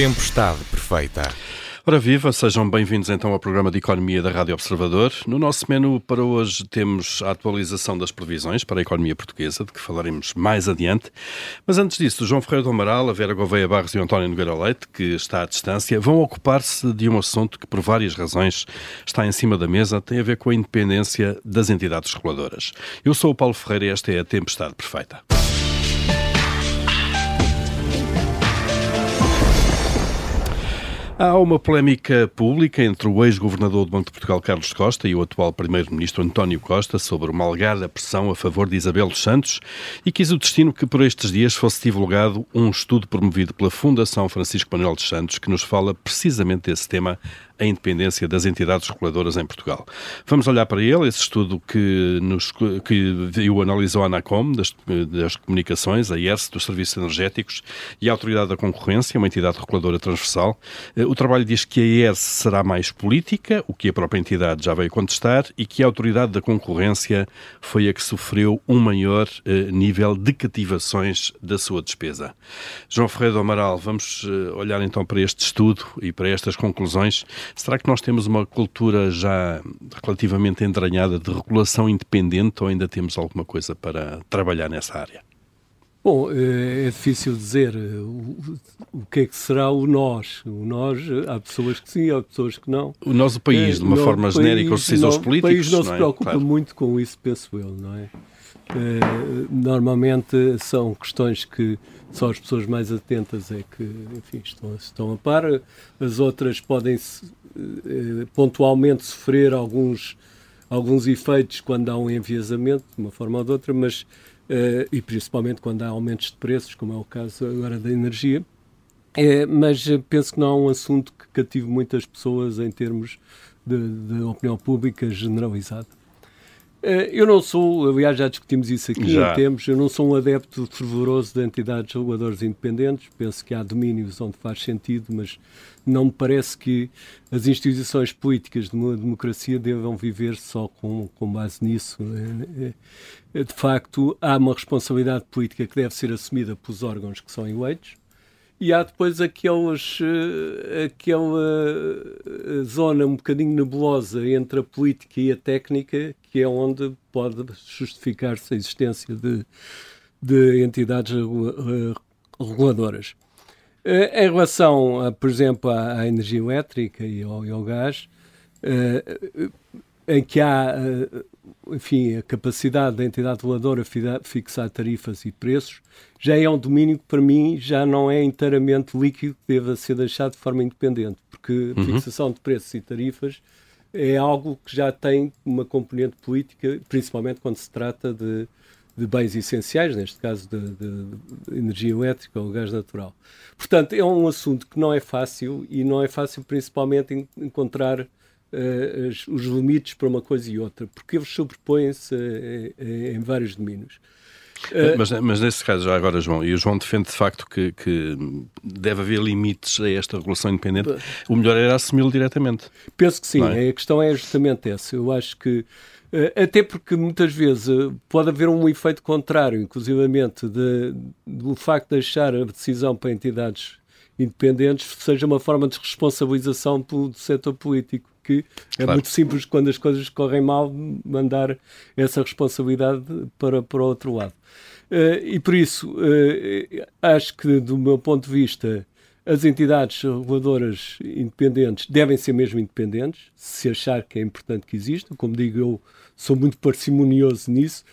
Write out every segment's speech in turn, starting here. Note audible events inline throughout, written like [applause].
Tempestade perfeita. Ora viva, sejam bem-vindos então ao programa de Economia da Rádio Observador. No nosso menu para hoje temos a atualização das previsões para a economia portuguesa, de que falaremos mais adiante. Mas antes disso, João Ferreira do Amaral, a Vera Gouveia Barros e o António Nogueira Leite, que está à distância, vão ocupar-se de um assunto que, por várias razões, está em cima da mesa, tem a ver com a independência das entidades reguladoras. Eu sou o Paulo Ferreira e esta é a Tempestade Perfeita. Há uma polémica pública entre o ex-governador do Banco de Portugal, Carlos Costa, e o atual primeiro-ministro António Costa sobre uma alegada pressão a favor de Isabel dos Santos e quis o destino que por estes dias fosse divulgado um estudo promovido pela Fundação Francisco Manuel dos Santos que nos fala precisamente desse tema a independência das entidades reguladoras em Portugal. Vamos olhar para ele, esse estudo que, nos, que viu, analisou a ANACOM, das, das comunicações, a IERS, dos serviços energéticos e a Autoridade da Concorrência, uma entidade reguladora transversal. Eh, o trabalho diz que a IERS será mais política, o que a própria entidade já veio contestar, e que a Autoridade da Concorrência foi a que sofreu um maior eh, nível de cativações da sua despesa. João Ferreira do Amaral, vamos eh, olhar então para este estudo e para estas conclusões. Será que nós temos uma cultura já relativamente entranhada de regulação independente ou ainda temos alguma coisa para trabalhar nessa área? Bom, é difícil dizer o que é que será o nós. O nós, há pessoas que sim, há pessoas que não. O nós, o país, de uma é, forma genérica, os decisores não, políticos. O país não, não se preocupa claro. muito com isso, penso eu, não é? é? Normalmente são questões que só as pessoas mais atentas é que, enfim, estão, estão a par. As outras podem eh, pontualmente sofrer alguns, alguns efeitos quando há um enviesamento, de uma forma ou de outra, mas, eh, e principalmente quando há aumentos de preços, como é o caso agora da energia. É, mas penso que não é um assunto que cative muitas pessoas em termos de, de opinião pública generalizada. Eh, eu não sou, aliás, já discutimos isso aqui já. em tempos, eu não sou um adepto fervoroso de entidades reguladoras independentes. Penso que há domínios onde faz sentido, mas não me parece que as instituições políticas de uma democracia devam viver só com, com base nisso. Eh, eh, de facto, há uma responsabilidade política que deve ser assumida pelos órgãos que são eleitos e há depois aquelas, eh, aquela eh, zona um bocadinho nebulosa entre a política e a técnica, que é onde pode justificar-se a existência de, de entidades reguladoras. Eh, em relação, a, por exemplo, à, à, energia elétrica e ao, e ao gás, em que há, enfim, a capacidade da entidade reguladora fixar tarifas e preços, já é um domínio que para mim já não é inteiramente líquido, que deva ser deixado de forma independente, porque uhum. fixação de preços e tarifas é algo que já tem uma componente política, principalmente quando se trata de, de bens essenciais, neste caso de, de, de, energia elétrica ou gás natural. Portanto, é um assunto que não é fácil e não é fácil principalmente encontrar uh, os limites para uma coisa e outra, porque eles sobrepõem-se uh, em vários domínios. Mas, mas nesse caso, já agora, João, e o João defende de facto que, que deve haver limites a esta regulação independente, o melhor era assumi-lo diretamente. Penso que sim, é? a questão é justamente essa. Eu acho que, até porque muitas vezes pode haver um efeito contrário, inclusivamente, de, do facto de deixar a decisão para entidades independentes seja uma forma de responsabilização do setor político que é claro. muito simples quando as coisas correm mal mandar essa responsabilidade para, para o outro lado. Uh, e por isso, uh, acho que, do meu ponto de vista, as entidades reguladoras independentes devem ser mesmo independentes, se achar que é importante que existam. Como digo, eu sou muito parcimonioso nisso.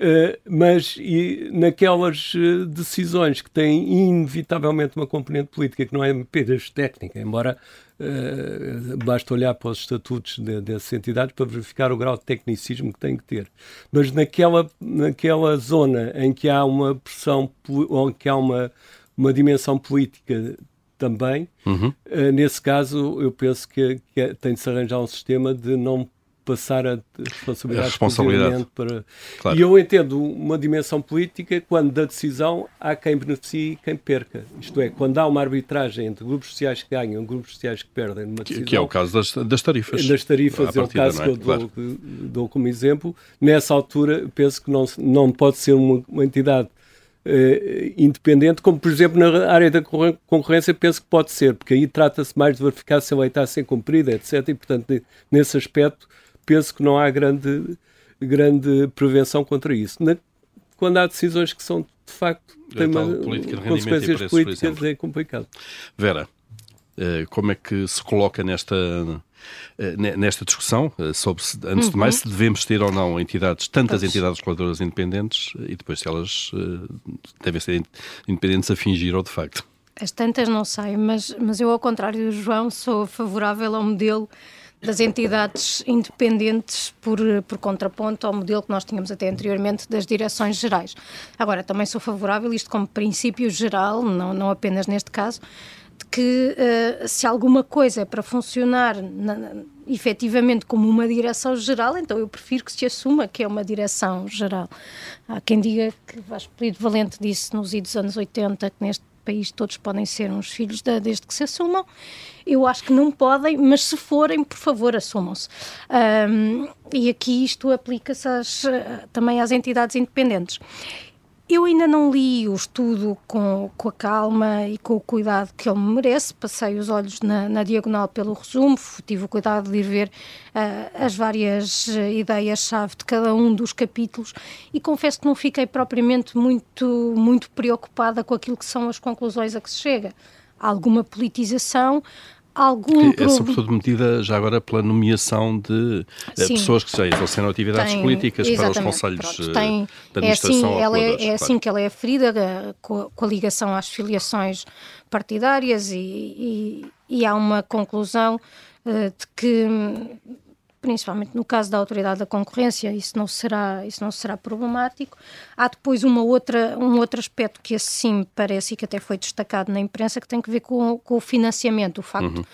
Uh, mas e, naquelas decisões que têm inevitavelmente uma componente política, que não é apenas técnica, embora Uh, basta olhar para os estatutos de, dessas entidades para verificar o grau de tecnicismo que tem que ter. Mas naquela, naquela zona em que há uma pressão, ou que há uma, uma dimensão política também, uhum. uh, nesse caso eu penso que, que é, tem de se arranjar um sistema de não passar a responsabilidade, a responsabilidade. para. Claro. E eu entendo uma dimensão política quando da decisão há quem beneficie e quem perca. Isto é, quando há uma arbitragem entre grupos sociais que ganham e grupos sociais que perdem numa decisão. Que, é o caso das, das tarifas. Das tarifas, é o caso é? que eu claro. dou, dou, como exemplo. Nessa altura, penso que não, não pode ser uma, uma entidade uh, independente, como por exemplo na área da concorrência penso que pode ser, porque aí trata-se mais de verificar se a lei está a ser cumprida, etc. E portanto, nesse aspecto, penso que não há grande, grande prevenção contra isso. Na, quando há decisões que são de facto têm uma, consequências políticas, é complicado. Vera, eh, como é que se coloca nesta eh, nesta discussão eh, sobre se, antes uhum. de mais se devemos ter ou não entidades, tantas entidades reguladoras independentes e depois se elas devem ser independentes a fingir ou de facto. As tantas não sei, mas, mas eu, ao contrário do João, sou favorável ao modelo das entidades independentes por, por contraponto ao modelo que nós tínhamos até anteriormente das direções gerais. Agora, também sou favorável, isto como princípio geral, não, não apenas neste caso, de que uh, se alguma coisa é para funcionar na, na, efetivamente como uma direção geral, então eu prefiro que se assuma que é uma direção geral. Há quem diga que Vasco Polido Valente disse nos idos anos 80 que neste país todos podem ser uns filhos da, desde que se assumam. Eu acho que não podem, mas se forem, por favor, assumam-se. Um, e aqui isto aplica-se também às entidades independentes. Eu ainda não li o estudo com, com a calma e com o cuidado que ele merece. Passei os olhos na, na diagonal pelo resumo, tive o cuidado de ir ver uh, as várias uh, ideias-chave de cada um dos capítulos e confesso que não fiquei propriamente muito, muito preocupada com aquilo que são as conclusões a que se chega. Há alguma politização, algum que é sobretudo medida já agora pela nomeação de eh, Sim. pessoas que já exerceram atividades tem, políticas para os conselhos Pronto, tem, de administração. É assim, ela é, é assim que ela é aferida eh, com, com, a ligação às filiações partidárias e, e, e há uma conclusão uh, de que principalmente no caso da autoridade da concorrência, isso não será, isso não será problemático. Há depois uma outra, um outro aspecto que assim parece e que até foi destacado na imprensa, que tem que ver com, com o financiamento, o facto uhum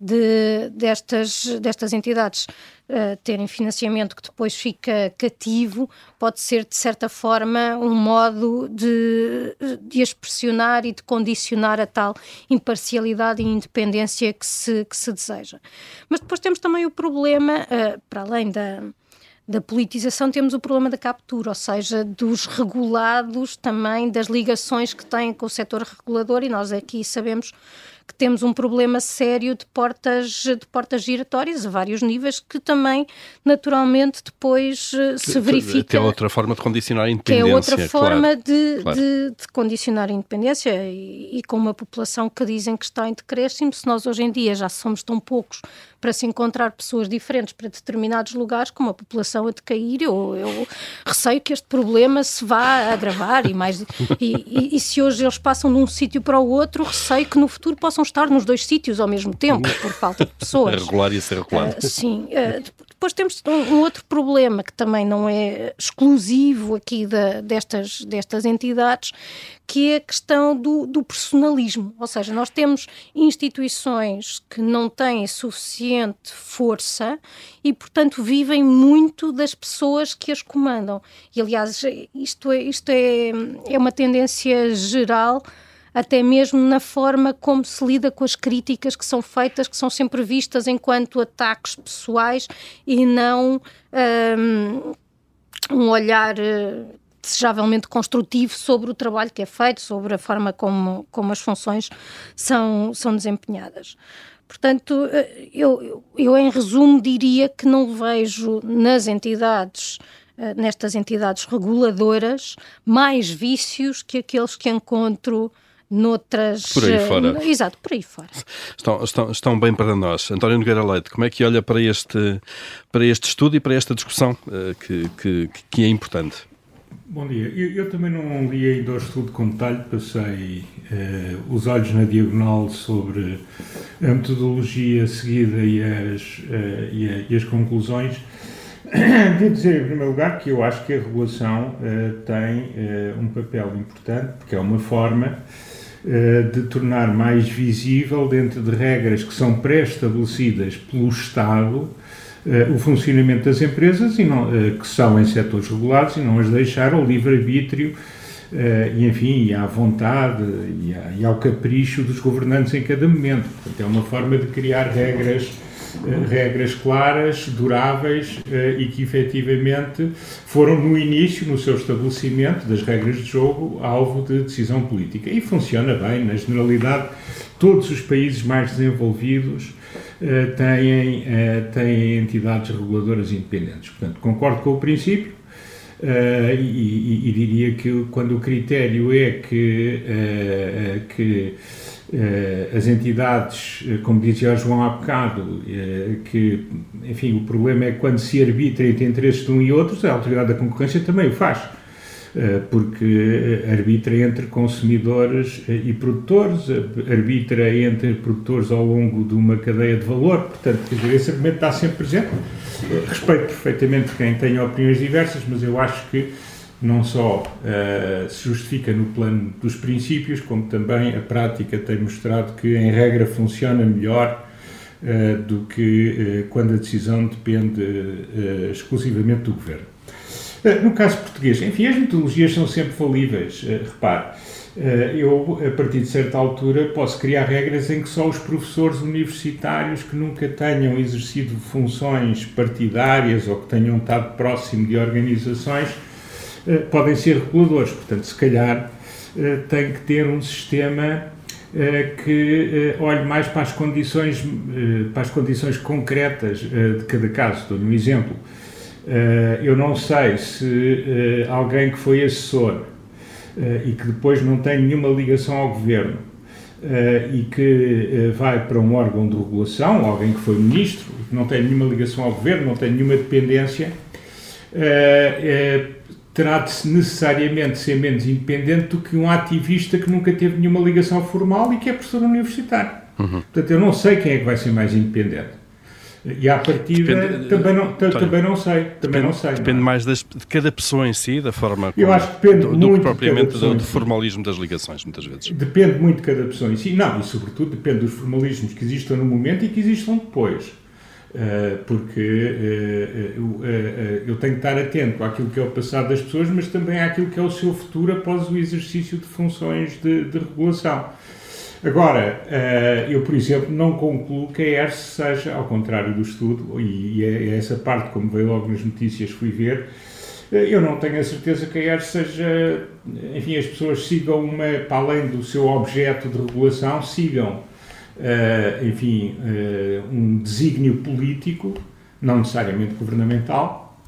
de, destas, destas entidades uh, terem financiamento que depois fica cativo, pode ser de certa forma um modo de, de as pressionar e de condicionar a tal imparcialidade e independência que se, que se deseja. Mas depois temos também o problema, uh, para além da da politização temos o problema da captura, ou seja, dos regulados também, das ligações que têm com o setor regulador, e nós aqui sabemos que temos um problema sério de portas, de portas giratórias a vários níveis, que também, naturalmente, depois eh, se verifica. Que é outra forma de condicionar a independência. Que é outra forma claro, de, claro. De, de, condicionar a independência e, e, com uma população que dizem que está em decréscimo, se nós hoje em dia já somos tão poucos para se encontrar pessoas diferentes para determinados lugares, com uma população a decair, eu, eu receio que este problema se vá agravar e mais. E, e, e se hoje eles passam de um sítio para o outro, receio que no futuro possam estar nos dois sítios ao mesmo tempo, por falta de pessoas. [laughs] A regular e a ser regulado. Uh, sim. Uh, depois temos um, um, outro problema que também não é exclusivo aqui da, destas, destas entidades, que é a questão do, do, personalismo. Ou seja, nós temos instituições que não têm suficiente força e, portanto, vivem muito das pessoas que as comandam. E, aliás, isto é, isto é, é uma tendência geral até mesmo na forma como se lida com as críticas que são feitas, que são sempre vistas enquanto ataques pessoais e não um, um olhar eh, desejavelmente construtivo sobre o trabalho que é feito, sobre a forma como, como as funções são, são desempenhadas. Portanto, eh, eu, eu, em resumo, diria que não vejo nas entidades eh, nestas entidades reguladoras mais vícios que aqueles que encontro noutras. Por aí fora. Uh, exato, por aí fora. Estão, estão, estão bem para nós. António Nogueira Leite, como é que olha para este, para este estudo e para esta discussão que, que, que é importante? Bom dia. Eu, eu, também não li ainda o estudo com detalhe, passei uh, os olhos na diagonal sobre a metodologia seguida e as, uh, e, a, e, as conclusões. [coughs] Devo dizer, em primeiro lugar, que eu acho que a regulação uh, tem um papel importante, porque é uma forma eh, de tornar mais visível, dentro de regras que são pré-estabelecidas pelo Estado, eh, o funcionamento das empresas e não, eh, que são em setores regulados e não as deixar ao livre-arbítrio e, enfim, à vontade e, ao capricho dos governantes em cada momento. Portanto, é uma forma de criar regras regras claras, duráveis e que efetivamente foram no início, no seu estabelecimento das regras de jogo, alvo de decisão política. E funciona bem, na generalidade, todos os países mais desenvolvidos têm, têm entidades reguladoras independentes. Portanto, concordo com o princípio, Uh, e, e, diria que quando o critério é que, uh, que uh, as entidades, como dizia João há bocado, que, enfim, o problema é quando se arbitra entre interesses de um e outros, a Autoridade da Concorrência também o faz. Porque arbitra entre consumidores e produtores, arbitra entre produtores ao longo de uma cadeia de valor, portanto, quer dizer, esse argumento está sempre presente respeito perfeitamente quem tem opiniões diversas, mas eu acho que não só uh, se justifica no plano dos princípios, como também a prática tem mostrado que, em regra, funciona melhor uh, do que uh, quando a decisão depende exclusivamente do governo. [laughs] no caso português, enfim, as metodologias são sempre falíveis, repare. Eh, eu, a partir de certa altura, posso criar regras em que só os professores universitários que nunca tenham exercido funções partidárias ou que tenham estado próximo de organizações eh, podem ser reguladores. Portanto, se calhar eh, tem que ter um sistema que olhe mais para as condições, para as condições concretas de cada caso. Dou-lhe um exemplo. Eu não sei se alguém que foi assessor uh, e que depois não tem nenhuma ligação ao governo e que vai para um órgão de regulação, alguém que foi ministro, que não tem nenhuma ligação ao governo, não tem nenhuma dependência, terá de necessariamente ser menos independente do que um ativista que nunca teve nenhuma ligação formal e que é professor universitário. Uhum. Portanto, eu não sei quem é que vai ser mais independente. E à partida depende, também, não, também não sei. Também depende, não sei. Depende não é? mais das, de cada pessoa em si, da forma como, Eu acho que depende do, do muito propriamente do, do, formalismo das ligações, muitas vezes. Depende muito de cada pessoa em si. Não, e sobretudo depende dos formalismos que existam no momento e que existam depois. Uh, porque uh, uh, eu tenho que estar atento àquilo que é o passado das pessoas, mas também àquilo que é o seu futuro após o exercício de funções de, de regulação. Agora, eh, eu, por exemplo, não concluo que a ERS seja, ao contrário do estudo, e é, é essa parte, como veio logo nas notícias, fui ver, eh, eu não tenho a certeza que a ERS seja, enfim, as pessoas sigam uma, para além do seu objeto de regulação, sigam, eh, enfim, um desígnio político, não necessariamente governamental,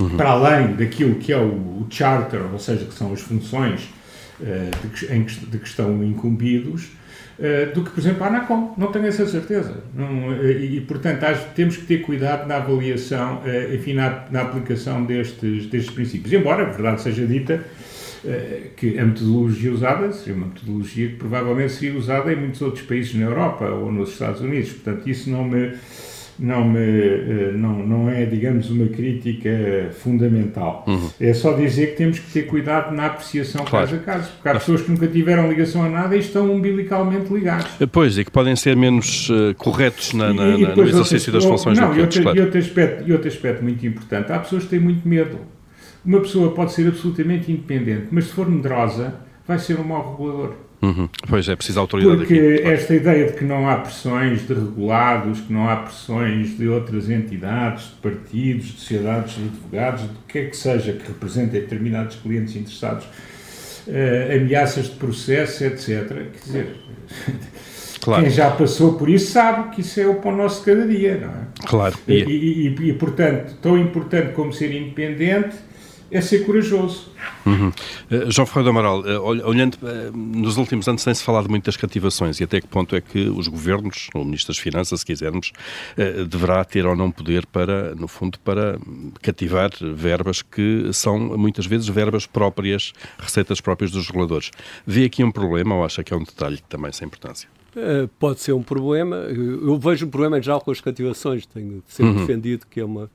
uhum. para além daquilo que é o, charter, ou seja, que são as funções de, que estão incumbidos, do que, por exemplo, a ANACOM. Não tenho essa certeza. Não, eh, e, portanto, acho temos que ter cuidado na avaliação, uh, enfim, na, na, aplicação destes, destes princípios. Embora, a verdade seja dita, que a metodologia usada seria uma metodologia que provavelmente seria usada em muitos outros países na Europa ou nos Estados Unidos. Portanto, isso não me não, me, eh, não, não é, digamos, uma crítica fundamental. Uhum. É só dizer que temos que ter cuidado na apreciação claro. caso a caso, porque há pessoas que nunca tiveram ligação a nada e estão umbilicalmente ligados. Eh, pois, e que podem ser menos uh, corretos na, na, e, e no exercício das funções não, do outro, claro. e, outro aspecto, e outro aspecto muito importante, há pessoas que têm muito medo. Uma pessoa pode ser absolutamente independente, mas se for medrosa, vai ser um mau regulador. Uhum. Pois é, preciso autoridade Porque aqui. esta ideia de que não há pressões de regulados, que não há pressões de outras entidades, de partidos, de sociedades de advogados, do que é que seja que represente determinados clientes interessados, uh, ameaças de processo, etc. Quer dizer, [laughs] claro. quem já passou por isso sabe que isso é o pão nosso de cada dia, não é? Claro. E, e, e, e portanto, tão importante como ser independente é ser corajoso. Uhum. Uh, João Ferreira do Amaral, uh, olhando, uh, nos últimos anos tem-se falado muito das cativações e até que ponto é que os governos, ou o Ministro das Finanças, se quisermos, deverá ter ou não poder para, no fundo, para cativar verbas que são muitas vezes verbas próprias, receitas próprias dos reguladores. Vê aqui um problema ou acha que é um detalhe que também sem importância? pode ser um problema. Eu vejo um problema em geral com as cativações. Tenho sempre uhum. defendido que é uma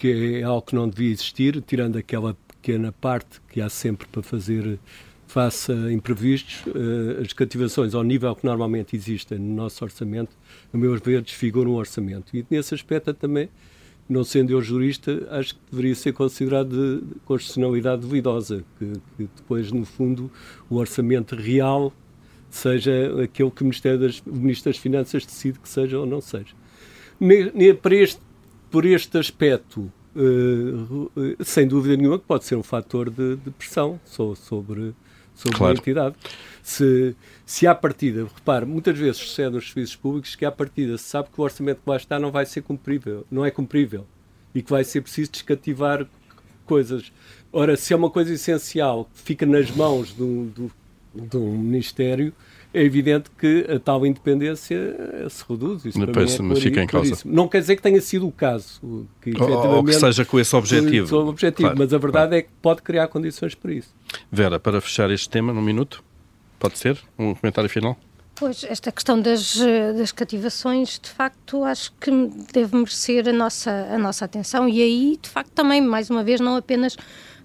que é algo que não devia existir, tirando aquela pequena parte que há sempre para fazer face a imprevistos, uh, as cativações ao nível que normalmente existem no nosso orçamento, a meu ver, desfiguram o orçamento. E nesse aspecto também, não sendo eu jurista, acho que deveria ser considerado de constitucionalidade duvidosa, que, que depois, no fundo, o orçamento real seja aquele que o Ministério das, o Ministro das Finanças decide que seja ou não seja. para este, por este aspecto, uh, sem dúvida nenhuma, que pode ser um fator de, de pressão sobre, sobre claro. a entidade. Se, se há partida, repare, muitas vezes sucede nos serviços públicos que há partida se sabe que o orçamento que lá está não vai ser cumprível, não é cumprível e que vai ser preciso descativar coisas. Ora, se é uma coisa essencial que fica nas mãos de um, de um Ministério, é evidente que a tal independência se reduz. Isso Depois, é mas fica em causa. Não quer dizer que tenha sido o caso. Que, ou, ou que seja com esse objetivo. Com objetivo claro, mas a verdade claro. é que pode criar condições para isso. Vera, para fechar este tema num minuto, pode ser? Um comentário final? Pois, esta questão das, das cativações, de facto, acho que deve merecer a nossa, a nossa atenção e aí, de facto, também, mais uma vez, não apenas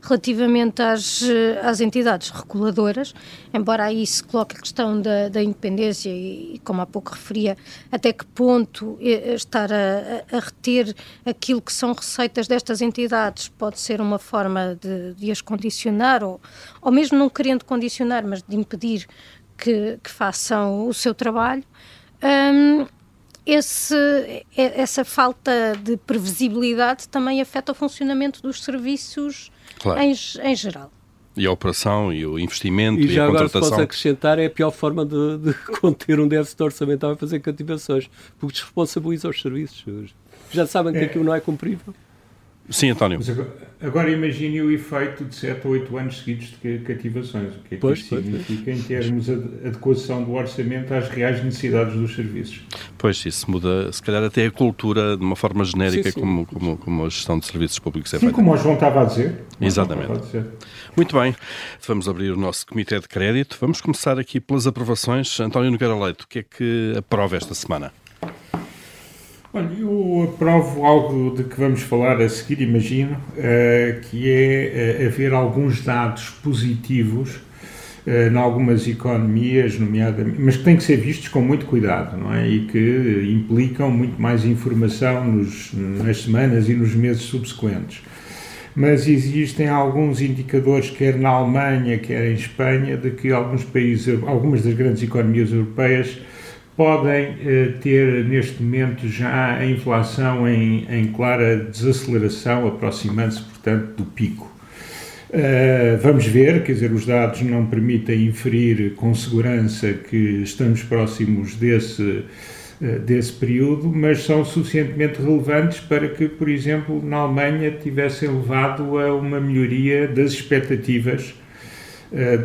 relativamente às, às entidades reguladoras, embora aí se coloque a questão da, da independência e, como há pouco referia, até que ponto estar a, a, reter aquilo que são receitas destas entidades pode ser uma forma de, de as condicionar, ou, ou mesmo não querendo condicionar, mas de impedir que, que façam o seu trabalho. Um, esse, essa falta de previsibilidade também afeta o funcionamento dos serviços claro. em, em geral. E a operação e o investimento e, e a contratação. se posso acrescentar, é a pior forma de, de [laughs] conter um déficit orçamental é fazer cativações, porque desresponsabiliza os serviços. Já sabem que é. aquilo não é cumprível. Sim, António. Agora, agora, imagine o efeito de 7 ou 8 anos seguidos de cativações. O que é que pois, isso pois, significa pois. em termos de adequação do orçamento às reais necessidades dos serviços? Pois, isso muda, se calhar, até a cultura de uma forma genérica, sim, sim. Como, como, como, a gestão de serviços públicos é Sim, feita. como o João estava a dizer. Exatamente. A dizer. Muito bem. Vamos abrir o nosso Comitê de Crédito. Vamos começar aqui pelas aprovações. António Nogueira Leite, o que é que aprova esta semana? Olha, eu aprovo algo de que vamos falar a seguir, imagino, uh, que é uh, haver alguns dados positivos uh, em algumas economias, nomeadamente, mas que têm que ser vistos com muito cuidado, não é? E que implicam muito mais informação nos, nas semanas e nos meses subsequentes. Mas existem alguns indicadores, quer na Alemanha, quer em Espanha, de que alguns países, algumas das grandes economias europeias, podem eh, ter neste momento já a inflação em, em clara desaceleração, aproximando-se, portanto, do pico. Uh, vamos ver, quer dizer, os dados não permitem inferir com segurança que estamos próximos desse, uh, desse período, mas são suficientemente relevantes para que, por exemplo, na Alemanha tivessem levado a uma melhoria das expectativas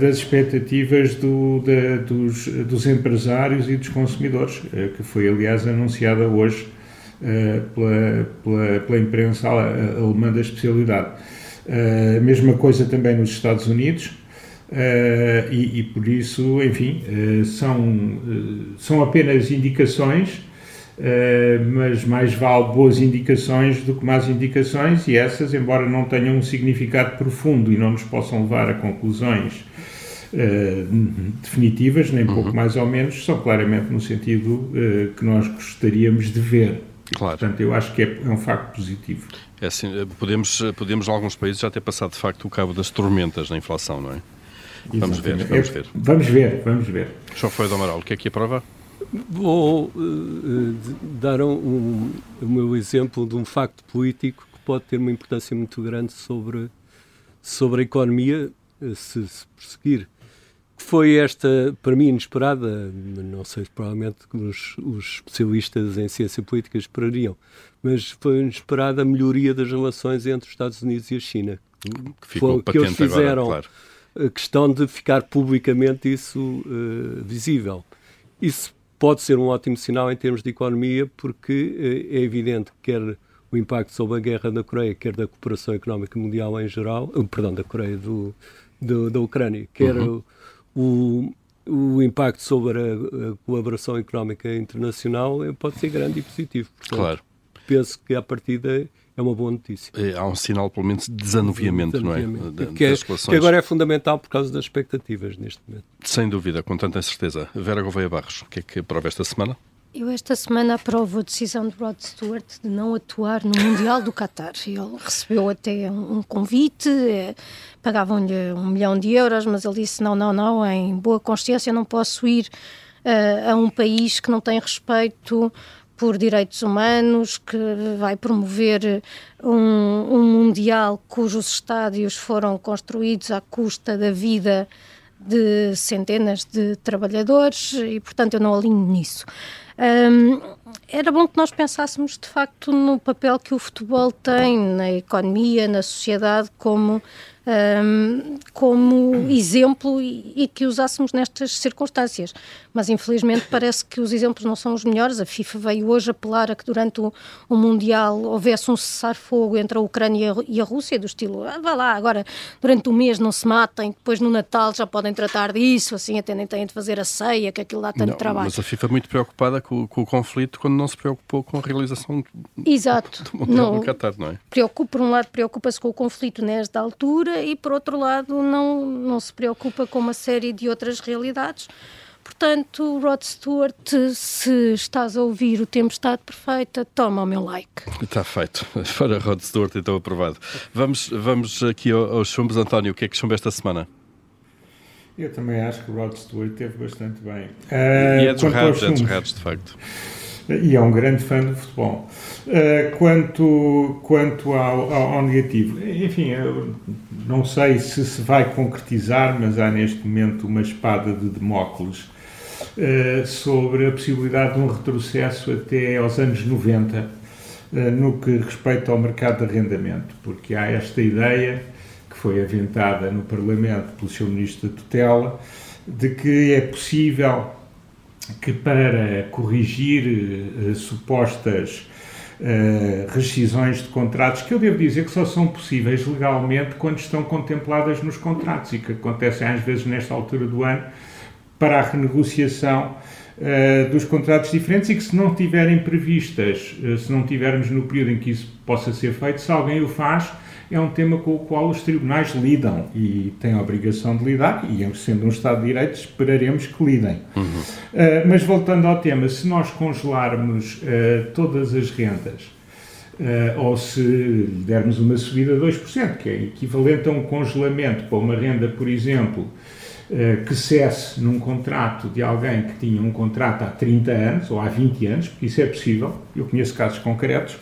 das expectativas do, da, dos, dos, empresários e dos consumidores, eh, que foi aliás anunciada hoje eh, pela, pela, pela imprensa alemã da especialidade. A mesma coisa também nos Estados Unidos. E, e, por isso, enfim, são, são apenas indicações mas mais vale boas indicações do que más indicações, e essas, embora não tenham um significado profundo e não nos possam levar a conclusões uh, definitivas, nem uhum. pouco mais ou menos, são claramente no sentido uh, que nós gostaríamos de ver. Claro. Portanto, eu acho que é, é um facto positivo. É assim, podemos, podemos, em alguns países, já ter passado de facto o cabo das tormentas na inflação, não é? Vamos ver, vamos ver. Vamos ver, vamos ver. Só foi do Amaral, o que é que aprova? Vou uh, dar um, um, o meu exemplo de um facto político que pode ter uma importância muito grande sobre, sobre a economia, uh, se, se prosseguir. Que foi esta, para mim, inesperada, não sei se provavelmente os, os especialistas em ciência política esperariam, mas foi inesperada a melhoria das relações entre os Estados Unidos e a China. Que, ficou foi, que eles fizeram agora, claro. a questão de ficar publicamente isso uh, visível. Isso pode ser um ótimo sinal em termos de economia, porque eh, é evidente que quer o impacto sobre a guerra da Coreia, quer da cooperação económica mundial em geral, eh, perdão, da Coreia do, do da Ucrânia, quer uhum. o, o impacto sobre a, a, colaboração económica internacional eh, pode ser grande e positivo. Portanto, claro. Penso que a partida é uma boa notícia. É, há um sinal, pelo menos, de desanuviamento, desanuviamento. não é? que, é que, agora é fundamental por causa das expectativas neste momento. Sem dúvida, com tanta certeza. Vera Gouveia Barros, o que é que aprova esta semana? Eu esta semana aprovo a decisão de Rod Stewart de não atuar no Mundial do Qatar. Ele recebeu até um convite, é, pagavam-lhe um milhão de euros, mas ele disse não, não, não, em boa consciência não posso ir uh, a um país que não tem respeito por direitos humanos, que vai promover um, um Mundial cujos estádios foram construídos à custa da vida de centenas de trabalhadores e, portanto, eu não alinho nisso. Era bom que nós pensássemos de facto no papel que o futebol tem na economia, na sociedade, como um, como exemplo e, e, que usássemos nestas circunstâncias. Mas infelizmente parece que os exemplos não são os melhores. A FIFA veio hoje apelar a que durante o, o Mundial houvesse um cessar-fogo entre a Ucrânia e a Rússia, do estilo, ah, vá lá, agora durante o mês não se matem, depois no Natal já podem tratar disso, assim atendem têm de fazer a ceia, que aquilo dá tanto não, trabalho. Mas a FIFA é muito preocupada com, com, o conflito quando não se preocupou com a realização Exato. do Mundial no Qatar, não é? Preocupa, por um lado, preocupa-se com o conflito nesta altura e, por outro lado, não, não se preocupa com uma série de outras realidades. Portanto, Rod Stewart, se estás a ouvir o Tempestade Perfeita, toma o meu like. Está feito. [laughs] Para Rod Stewart, então aprovado. Vamos, vamos aqui aos chumbos. António, o que é que chumba esta semana? Eu também acho que o Rod Stewart teve bastante bem. Uh, e é dos raros, é dos raros, de facto e é um grande fã do futebol. Uh, quanto quanto ao, ao, ao, negativo, enfim, não sei se se vai concretizar, mas há neste momento uma espada de Demócles uh, sobre a possibilidade de um retrocesso até aos anos 90 uh, eh, no que respeita ao mercado de arrendamento, porque há esta ideia que foi aventada no Parlamento pelo seu Ministro da Tutela de que é possível que para corrigir uh, supostas uh, rescisões de contratos, que eu devo dizer que só são possíveis legalmente quando estão contempladas nos contratos e que acontecem às vezes nesta altura do ano para a renegociação uh, dos contratos diferentes e que se não tiverem previstas, se não tivermos no período em que isso possa ser feito, se alguém o faz, é um tema com o qual os tribunais lidam e têm a obrigação de lidar, e sendo um Estado de Direito, esperaremos que lidem. Uhum. Uh, mas voltando ao tema, se nós congelarmos uh, todas as rendas, uh, ou se lhe dermos uma subida de 2%, que é equivalente a um congelamento para uma renda, por exemplo, que cesse num contrato de alguém que tinha um contrato há 30 anos ou há 20 anos, porque isso é possível, eu conheço casos concretos,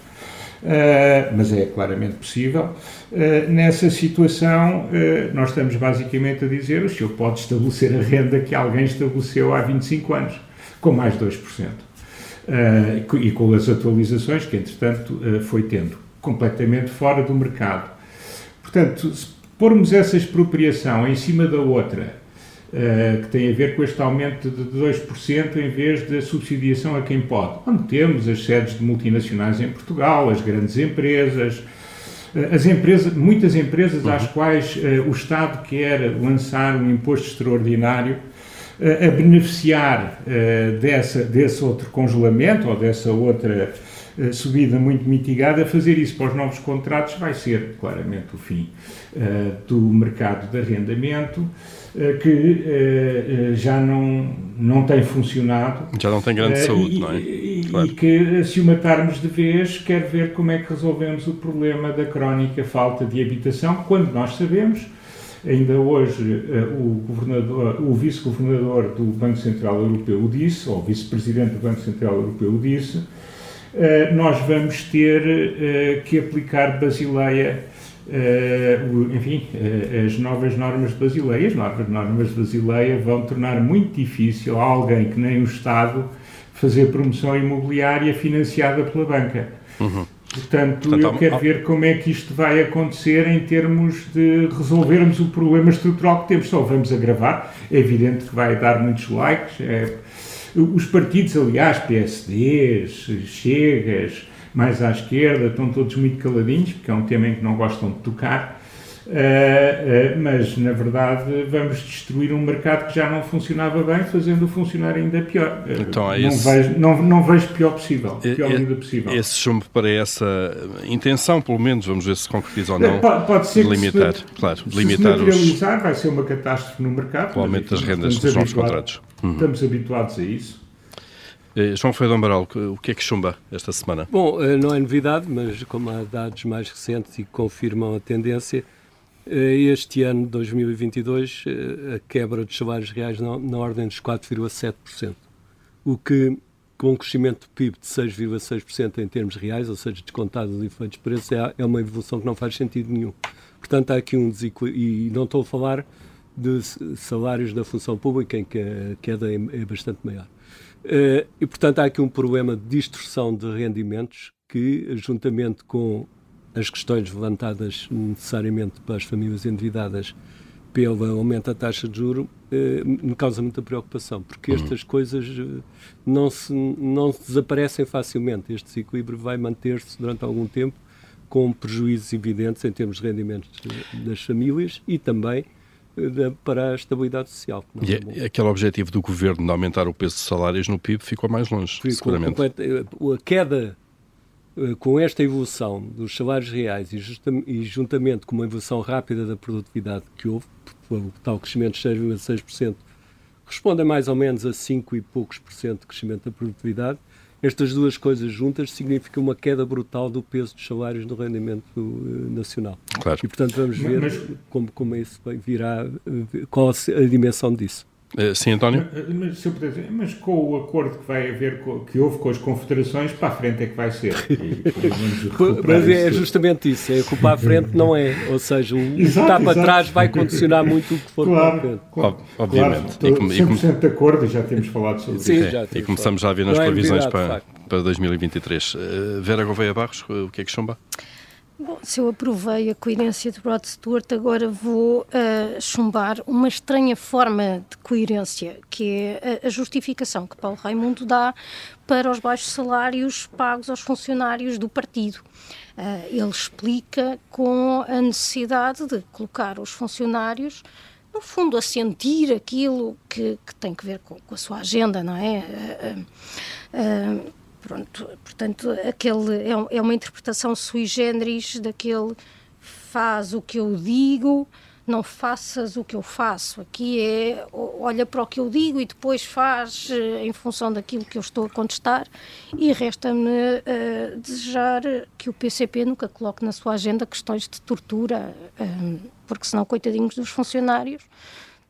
Uh, mas é claramente possível. Uh, nessa situação, uh, nós estamos basicamente a dizer o senhor pode estabelecer a renda que alguém estabeleceu há 25 anos, com mais 2%. e com as atualizações que, entretanto, foi tendo, completamente fora do mercado. Portanto, se pormos essa expropriação em cima da outra, Uh, que tem a ver com este aumento de 2% em vez da subsidiação a quem pode. Onde temos as sedes de multinacionais em Portugal, as grandes empresas, uh, as empresas muitas empresas uhum. às quais uh, o Estado quer lançar um imposto extraordinário a beneficiar dessa, desse outro congelamento ou dessa outra subida muito mitigada, fazer isso para os novos contratos vai ser claramente o fim do mercado de arrendamento. Eh, que uh, já não, não tem funcionado. Já não tem grande uh, saúde, e, não é? E, claro. e, que, se o matarmos de vez, quer ver como é que resolvemos o problema da crónica falta de habitação, quando nós sabemos, ainda hoje uh, o, o vice-governador do Banco Central Europeu o disse, ou o vice-presidente do Banco Central Europeu o disse, nós vamos ter que aplicar Basileia Uh, enfim, as novas normas de Basileia, as novas normas de Basileia vão tornar muito difícil a alguém que nem o Estado fazer promoção imobiliária financiada pela banca. Uhum. Portanto, Portanto, eu quero ver como é que isto vai acontecer em termos de resolvermos o problema estrutural que temos. Só vamos agravar. É evidente que vai dar muitos likes. É... Os partidos, aliás, PSDs, Chegas, mais à esquerda, estão todos muito caladinhos, porque é um tema em que não gostam de tocar, uh, uh, mas na verdade vamos destruir um mercado que já não funcionava bem, fazendo-o funcionar ainda pior. Uh, então é não, esse... vejo, não, não vejo pior possível, pior ainda possível. Esse chumbo para essa intenção, pelo menos, vamos ver se concretiza ou não, pode, pode ser limitar, se, claro, se limitar se materializar, os... vai ser uma catástrofe no mercado. O aumento das rendas dos novos contratos. Uhum. Estamos habituados a isso. João Freire Amaral, o que é que chumba esta semana? Bom, não é novidade, mas como há dados mais recentes e que confirmam a tendência, este ano, 2022, a quebra dos salários reais na, na ordem dos 4,7%, o que com um crescimento do PIB de 6,6% em termos reais, ou seja, descontado os efeitos de preço, é, é uma evolução que não faz sentido nenhum. Portanto, há aqui um desequilíbrio, e não estou a falar de salários da função pública, em que a queda é, é bastante maior. Uh, e, portanto, há aqui um problema de distorção de rendimentos que, juntamente com as questões levantadas necessariamente para as famílias endividadas pelo aumento da taxa de juro, eh, me causa muita preocupação, porque uhum. estas coisas eh, não, se, não se desaparecem facilmente. Este desequilíbrio vai manter-se durante algum tempo, com prejuízos evidentes em termos de rendimentos das famílias e também eh, para a estabilidade social. E é, aquele objetivo do governo de aumentar o peso de salários no PIB ficou mais longe, ficou seguramente. A queda com esta evolução dos salários reais e, e juntamente com uma evolução rápida da produtividade que houve, o tal crescimento de 6,6%, corresponde a mais ou menos a 5 e poucos por cento de crescimento da produtividade. Estas duas coisas juntas significam uma queda brutal do peso dos salários no rendimento uh, nacional. Claro. E, portanto, vamos ver Mas... como, como isso virá, uh, qual a dimensão disso. Uh, sim, António? Mas, se eu puder dizer, mas com o acordo que vai haver, que houve com as confederações, para a frente é que vai ser. [laughs] E, mas é justamente isso, é que o para a frente não é. Ou seja, o que está para trás vai condicionar muito o que for claro, para a frente. Claro, Obviamente. Claro, e, 100% de acordo, já temos falado sobre sim, isso. É, e começamos já a ver nas é previsões para, para 2023. Uh, eh, Vera Gouveia Barros, o que é que chumba? Bom, se eu aprovei a coerência de Rod Stewart, agora vou uh, chumbar uma estranha forma de coerência, que é a, a justificação que Paulo Raimundo dá para os baixos salários pagos aos funcionários do partido. Uh, ele explica com a necessidade de colocar os funcionários no fundo, a sentir aquilo que, que tem que ver com, com, a sua agenda, não é? Uh, uh, Pronto, portanto, aquele é, é uma interpretação sui generis daquele faz o que eu digo, não faças o que eu faço. Aqui é olha para o que eu digo e depois faz uh, em função daquilo que eu estou a contestar. E resta-me uh, desejar que o PCP nunca coloque na sua agenda questões de tortura, uh, porque senão, coitadinhos dos funcionários,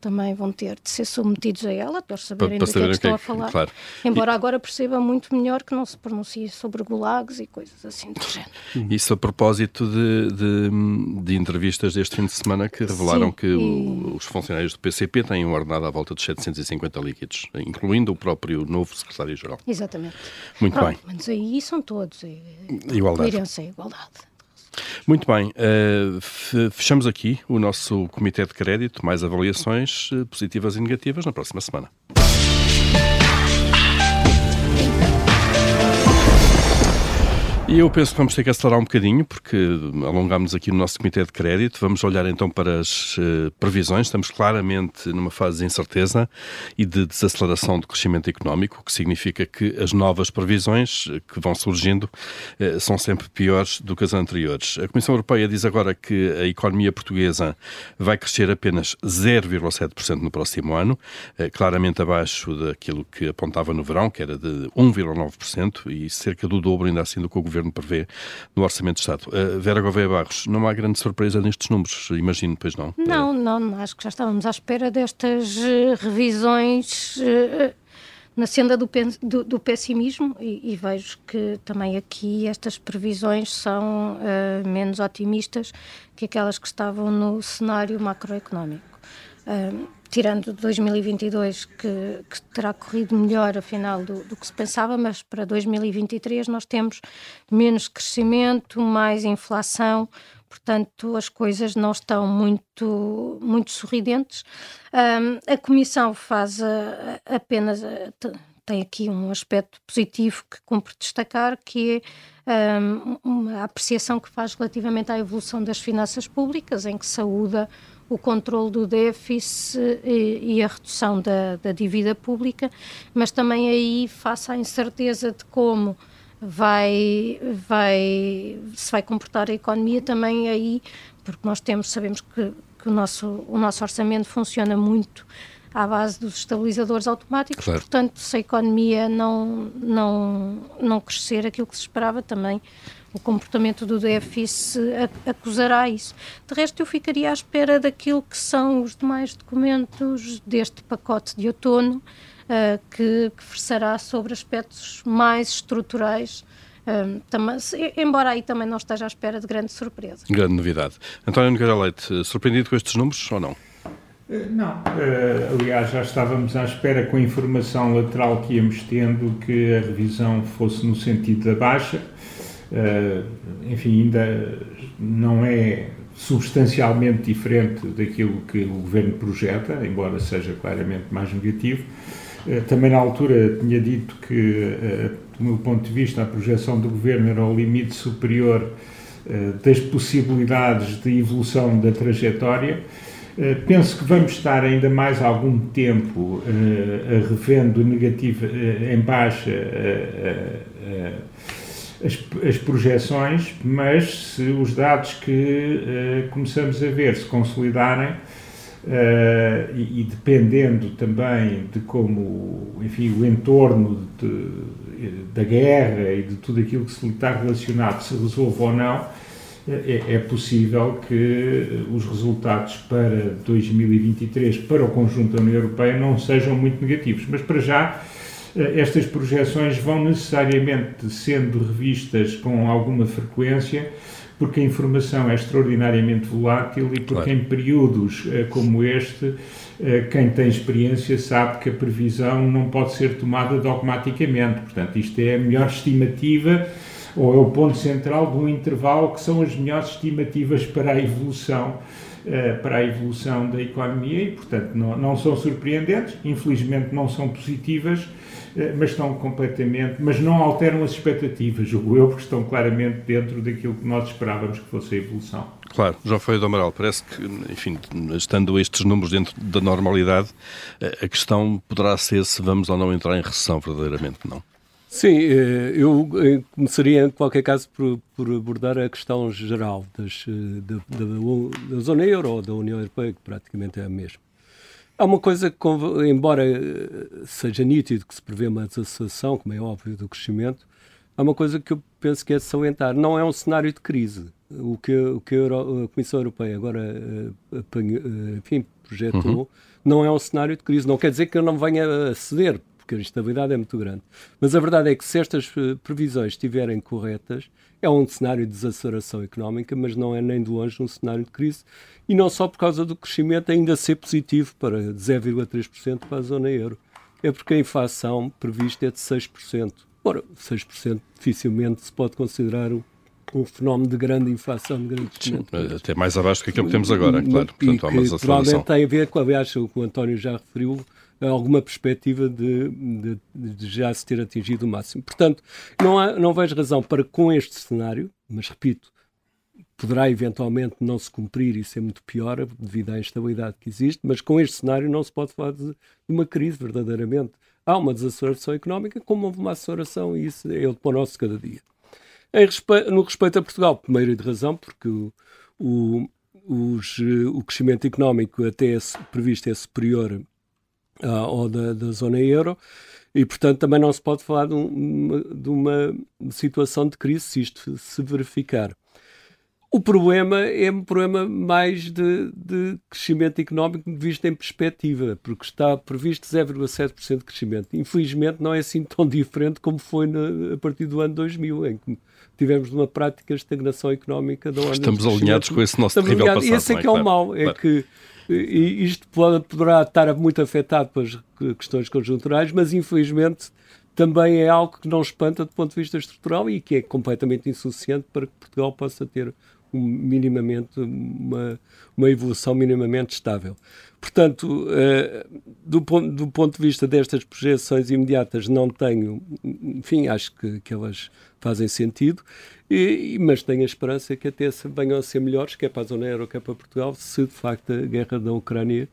também vão ter de ser submetidos a ela, para saberem para, para do que é que estou a falar. Claro. Embora e... agora perceba muito melhor que não se pronuncie sobre gulags e coisas assim do género. Isso a propósito de, de, de entrevistas deste fim de semana que revelaram Sim, que o, os funcionários do PCP têm um ordenado à volta de 750 líquidos, incluindo o próprio novo secretário-geral. Exatamente. Muito Pronto, bem. Mas aí são todos. É, igualdade. Coerência, igualdade. Muito bem, uh, fechamos aqui o nosso Comitê de Crédito, mais avaliações uh, positivas e negativas na próxima semana. E eu penso que vamos ter que acelerar um bocadinho, porque alongámos aqui no nosso Comitê de Crédito. Vamos olhar então para as uh, previsões. Estamos claramente numa fase de incerteza e de desaceleração do crescimento económico, o que significa que as novas previsões eh, que vão surgindo uh, são sempre piores do que as anteriores. A Comissão Europeia diz agora que a economia portuguesa vai crescer apenas 0,7% no próximo ano, uh, claramente abaixo daquilo que apontava no verão, que era de 1,9%, e cerca do dobro ainda assim do que o Governo Governo prevê no Orçamento de Estado. Uh, Vera Gouveia Barros, não há grande surpresa nestes números, imagino, pois não? Não, não, acho que já estávamos à espera destas uh, revisões uh, na senda do, do, do pessimismo e, e, vejo que também aqui estas previsões são menos otimistas que aquelas que estavam no cenário macroeconómico. Uh, tirando 2022, que, que, terá corrido melhor, afinal, do, do, que se pensava, mas para 2023 nós temos menos crescimento, mais inflação, portanto as coisas não estão muito, muito sorridentes. Um, a Comissão faz a, a, apenas. A, tem aqui um aspecto positivo que cumpre destacar, que é um, a apreciação que faz relativamente à evolução das finanças públicas, em que saúda o controle do déficit e, e a redução da, da, dívida pública, mas também aí, face à incerteza de como vai, vai, se vai comportar a economia, também aí, porque nós temos, sabemos que, que o, nosso, o nosso orçamento funciona muito à base dos estabilizadores automáticos, claro. portanto, se a economia não, não, não crescer aquilo que se esperava, também o comportamento do déficit acusará isso. De resto, eu ficaria à espera daquilo que são os demais documentos deste pacote de outono, uh, que, que versará sobre aspectos mais estruturais um, também, embora aí também não esteja à espera de grande surpresa. Grande novidade. António Nogueira Leite, surpreendido com estes números ou não? Eh, não, uh, aliás, já estávamos à espera com a informação lateral que íamos tendo que a revisão fosse no sentido da baixa. Uh, enfim, ainda não é substancialmente diferente daquilo que o governo projeta, embora seja claramente mais negativo. Uh, também na altura tinha dito que, do meu ponto de vista, a projeção do governo era o limite superior das possibilidades de evolução da trajetória. Eh, penso que vamos estar ainda mais algum tempo revendo negativo, uh, em baixa as, as, projeções, mas se os dados que começamos a ver se consolidarem e, e, dependendo também de como enfim, o entorno de, da guerra e de tudo aquilo que se lhe está relacionado se resolve ou não, é, é, possível que os resultados para 2023 para o conjunto da União Europeia não sejam muito negativos. Mas para já eh, estas projeções vão necessariamente sendo revistas com alguma frequência, porque a informação é extraordinariamente volátil e porque claro. em períodos eh, como este, eh, quem tem experiência sabe que a previsão não pode ser tomada dogmaticamente. Portanto, isto é a melhor estimativa ou é o ponto central de um intervalo que são as melhores estimativas para a evolução eh, para a evolução da economia e, portanto, não, não são surpreendentes, infelizmente não são positivas, eh, mas estão completamente, mas não alteram as expectativas, julgo eu, porque estão claramente dentro daquilo que nós esperávamos que fosse a evolução. Claro, João Feio do Amaral, parece que, enfim, estando estes números dentro da normalidade, eh, a questão poderá ser se vamos ou não entrar em recessão verdadeiramente, não? Sim, eh, eu eh, começaria em qualquer caso por, por abordar a questão geral das, eh, da, da, da, zona euro ou da União Europeia, que praticamente é a mesma. Há uma coisa que, embora seja nítido que se prevê uma desaceleração, como é óbvio, do crescimento, há uma coisa que eu penso que é de salientar. Não é um cenário de crise. O que, o que a, Euro, a Comissão Europeia agora enfim, projetou uhum. não é um cenário de crise. Não quer dizer que eu não venha a ceder, porque a instabilidade é muito grande. Mas a verdade é que se estas eh, previsões estiverem corretas, é um cenário de desaceleração económica, mas não é nem de longe um cenário de crise, e não só por causa do crescimento ainda ser positivo para 0,3% para a zona euro. É porque a inflação prevista é de 6%. Ora, 6% dificilmente se pode considerar um, um fenómeno de grande inflação, de grande crescimento. Até mais abaixo do que aquilo que temos agora, claro. Portanto, há uma desaceleração. Provavelmente tem a ver com, aliás, o que o António já referiu, alguma perspectiva de, de, de, já se ter atingido o máximo. Portanto, não, há, não vejo razão para, com este cenário, mas repito, poderá eventualmente não se cumprir e ser muito pior devido à instabilidade que existe, mas com este cenário não se pode falar de, de uma crise verdadeiramente. Há uma desaceleração económica, como houve uma aceleração, e isso é o pão nosso cada dia. Respe... no respeito a Portugal, primeiro de razão, porque o, o, os, o crescimento económico até previsto é superior uh, ou da, da, zona euro, e portanto também não se pode falar de, um, de uma situação de crise se isto se verificar. O problema é um problema mais de, de, crescimento económico visto em perspectiva, porque está previsto 0,7% de crescimento. Infelizmente não é assim tão diferente como foi na, a partir do ano 2000, em que tivemos uma prática estagnação económica do ano Estamos alinhados com esse nosso terrível passado. Esse é que é, é o mal, é claro. que e isto pode, poderá estar muito afetado pelas questões conjunturais, mas infelizmente também é algo que não espanta do ponto de vista estrutural e que é completamente insuficiente para que Portugal possa ter um, minimamente uma, uma evolução minimamente estável. Portanto, uh, do, ponto, do ponto de vista destas projeções imediatas, não tenho, enfim, acho que, que elas fazem sentido. E, mas tenho a esperança que até venham a ser melhores, quer para a zona euro, quer para Portugal, se de facto a guerra da Ucrânia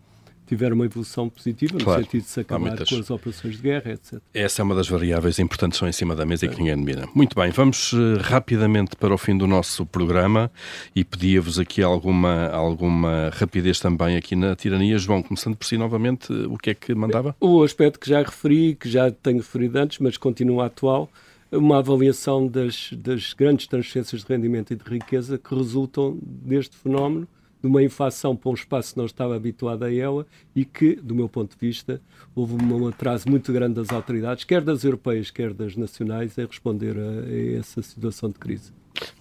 tiver uma evolução positiva, claro, no sentido de se acabar muitas... com as operações de guerra, etc. Essa é uma das variáveis importantes são em cima da mesa é. e que ninguém domina. Muito bem, vamos uh, rapidamente para o fim do nosso programa e pedia-vos aqui alguma, alguma rapidez também aqui na tirania. João, começando por si novamente, o que é que mandava? O aspecto que já referi, que já tenho referido antes, mas continua atual, uma avaliação das, das grandes transferências de rendimento e de riqueza que resultam deste fenómeno de uma inflação para um espaço que não estava habituado a ela e que, do meu ponto de vista, houve um atraso muito grande das autoridades, quer das europeias, quer das nacionais, em responder a, a essa situação de crise.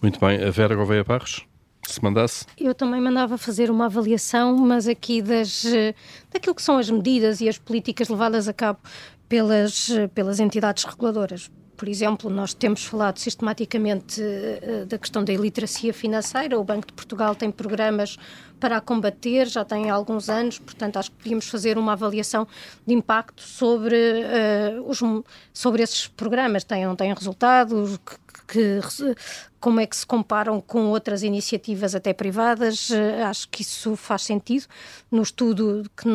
Muito bem. A Vera Gouveia Barros? se mandasse? Eu também mandava fazer uma avaliação, mas aqui das, daquilo que são as medidas e as políticas levadas a cabo pelas, pelas entidades reguladoras. Por exemplo, nós temos falado sistematicamente uh, da questão da iliteracia financeira. O Banco de Portugal tem programas para a combater, já tem alguns anos, portanto, acho que podíamos fazer uma avaliação de impacto sobre, uh, os, sobre esses programas. Têm, têm resultados? Que, que, como é que se comparam com outras iniciativas até privadas? Uh, acho que isso faz sentido. No estudo que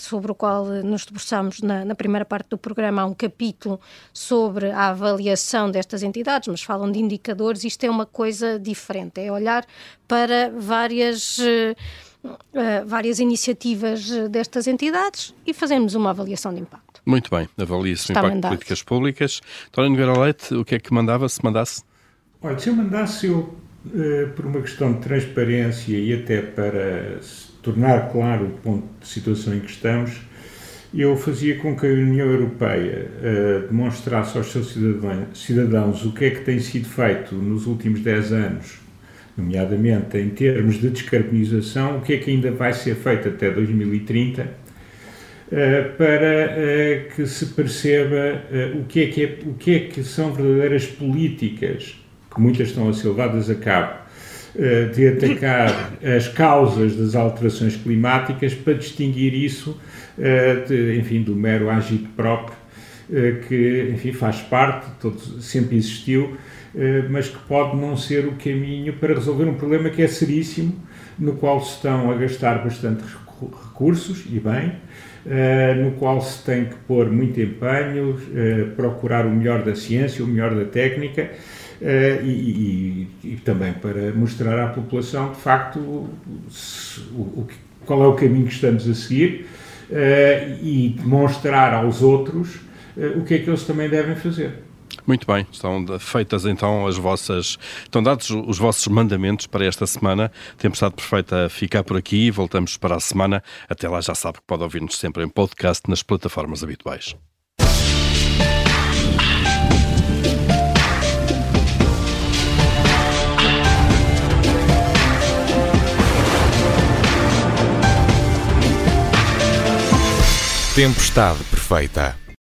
sobre o qual nos debruçamos na, na, primeira parte do programa, há um capítulo sobre a avaliação destas entidades, mas falam de indicadores. Isto é uma coisa diferente, é olhar para várias. Uh, várias iniciativas destas entidades e fazermos uma avaliação de impacto. Muito bem, avalia-se o impacto mandado. de políticas públicas. António Nogueira Leite, o que é que mandava, se mandasse? Olha, se eu mandasse, eu, uh, por uma questão de transparência e até para tornar claro o ponto de situação em que estamos, eu fazia com que a União Europeia uh, demonstrasse aos seus cidadãos o que é que tem sido feito nos últimos 10 anos, nomeadamente em termos de descarbonização, o que é que ainda vai ser feito até 2030, uh, eh, para uh, que se perceba o, que é que é, o que é que são verdadeiras políticas, que muitas estão a ser levadas a cabo, de atacar as causas das alterações climáticas para distinguir isso, eh, de, enfim, do mero agito próprio, eh, que, enfim, faz parte, todo, sempre existiu, mas que pode não ser o caminho para resolver um problema que é seríssimo, no qual se estão a gastar bastante recursos, e bem, no qual se tem que pôr muito empenho, procurar o melhor da ciência, o melhor da técnica, Uh, e, e, e, também para mostrar à população, de facto, o, o, qual é o caminho que estamos a seguir uh, e demonstrar aos outros uh, o que é que eles também devem fazer. Muito bem, estão feitas então as vossas. Estão dados os vossos mandamentos para esta semana. Tempestade Perfeita a ficar por aqui. Voltamos para a semana. Até lá já sabe que pode ouvir-nos sempre em podcast nas plataformas habituais. Tempestade Perfeita.